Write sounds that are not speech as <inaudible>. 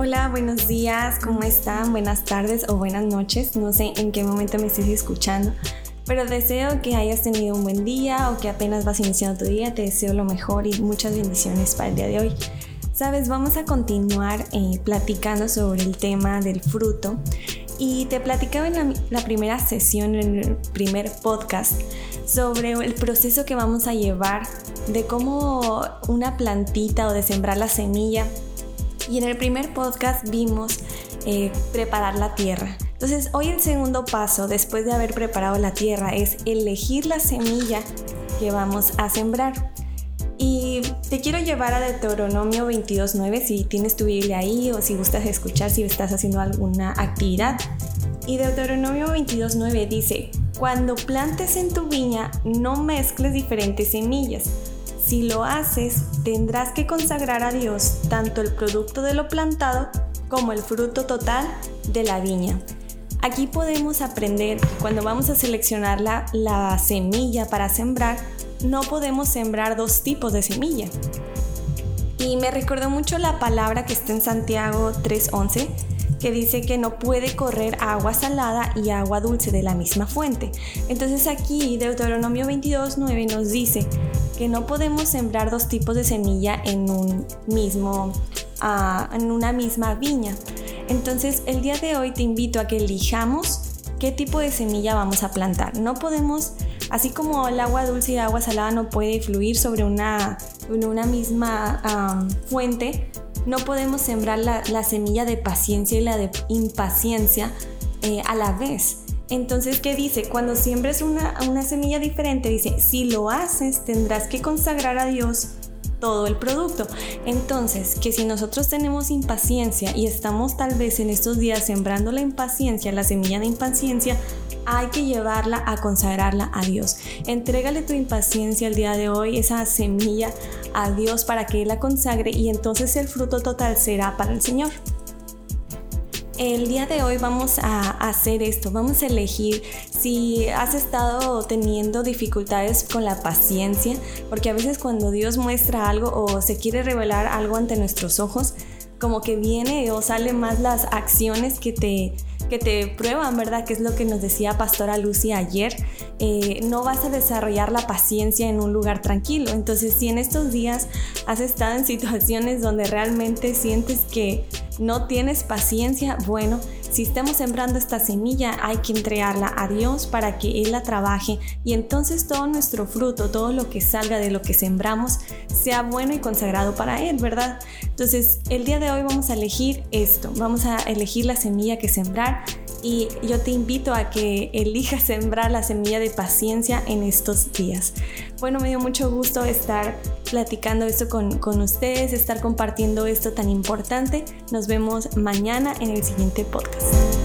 Hola, buenos días, ¿cómo están? Buenas tardes o buenas noches, no sé en qué momento me estés escuchando, pero deseo que hayas tenido un buen día o que apenas vas iniciando tu día, te deseo lo mejor y muchas bendiciones para el día de hoy. Sabes, vamos a continuar eh, platicando sobre el tema del fruto y te platicaba en la, primera sesión, en el primer podcast, sobre el proceso que vamos a llevar de cómo una plantita o de sembrar la semilla y en el primer podcast vimos eh, preparar la tierra. Entonces hoy el segundo paso después de haber preparado la tierra es elegir la semilla que vamos a sembrar. Y te quiero llevar a Deuteronomio 22.9 si tienes tu Biblia ahí o si gustas escuchar si estás haciendo alguna actividad. Y Deuteronomio 22.9 dice, cuando plantes en tu viña no mezcles diferentes semillas si lo haces, tendrás que consagrar a Dios tanto el producto de lo plantado como el fruto total de la viña. Aquí podemos aprender que cuando vamos a seleccionar la, la semilla para sembrar, no podemos sembrar dos tipos de semilla. Y me recordó mucho la palabra que está en Santiago 3.11 que dice que no puede correr agua salada y agua dulce de la misma fuente. Entonces aquí Deuteronomio 22.9 nos dice que no podemos sembrar dos tipos de semilla en un mismo, ah, en una misma viña. Entonces el día de hoy te invito a que elijamos qué tipo de semilla vamos a plantar. No podemos, así como el agua dulce y el agua salada no puede fluir sobre una, una misma fuente, no podemos sembrar la, semilla de paciencia y la de impaciencia eh, a la vez. Entonces, ¿qué dice? Cuando siembres una, una semilla diferente, dice, si lo haces, tendrás que consagrar a Dios todo el producto. Entonces, que si nosotros tenemos impaciencia y estamos tal vez en estos días sembrando la impaciencia, la semilla de impaciencia, hay que llevarla a consagrarla a Dios. Entrégale tu impaciencia el día de hoy, esa semilla a Dios para que Él la consagre y entonces el fruto total será para el Señor. El día de hoy vamos a hacer esto, vamos a elegir si has estado teniendo dificultades con la paciencia, porque a veces cuando Dios muestra algo o se quiere revelar algo ante nuestros ojos, como que viene o sale más las acciones que te que te prueban, ¿verdad? Que es lo que nos decía Pastora Lucy ayer. Eh, no vas a desarrollar la paciencia en un lugar tranquilo. Entonces, si en estos días has estado en <laughs> situaciones donde realmente sientes que no tienes paciencia, bueno, si estamos sembrando esta semilla, hay que entregarla a Dios para que Él la trabaje y entonces todo nuestro fruto, todo lo que salga de lo que sembramos, sea bueno y consagrado para Él, ¿verdad? Entonces, el día de hoy vamos a elegir esto, vamos a elegir la semilla que sembrar y yo te invito a que elijas sembrar la semilla de paciencia en estos días. Bueno, me dio mucho gusto estar platicando esto con, con ustedes, estar compartiendo esto tan importante. Nos vemos mañana en el siguiente podcast.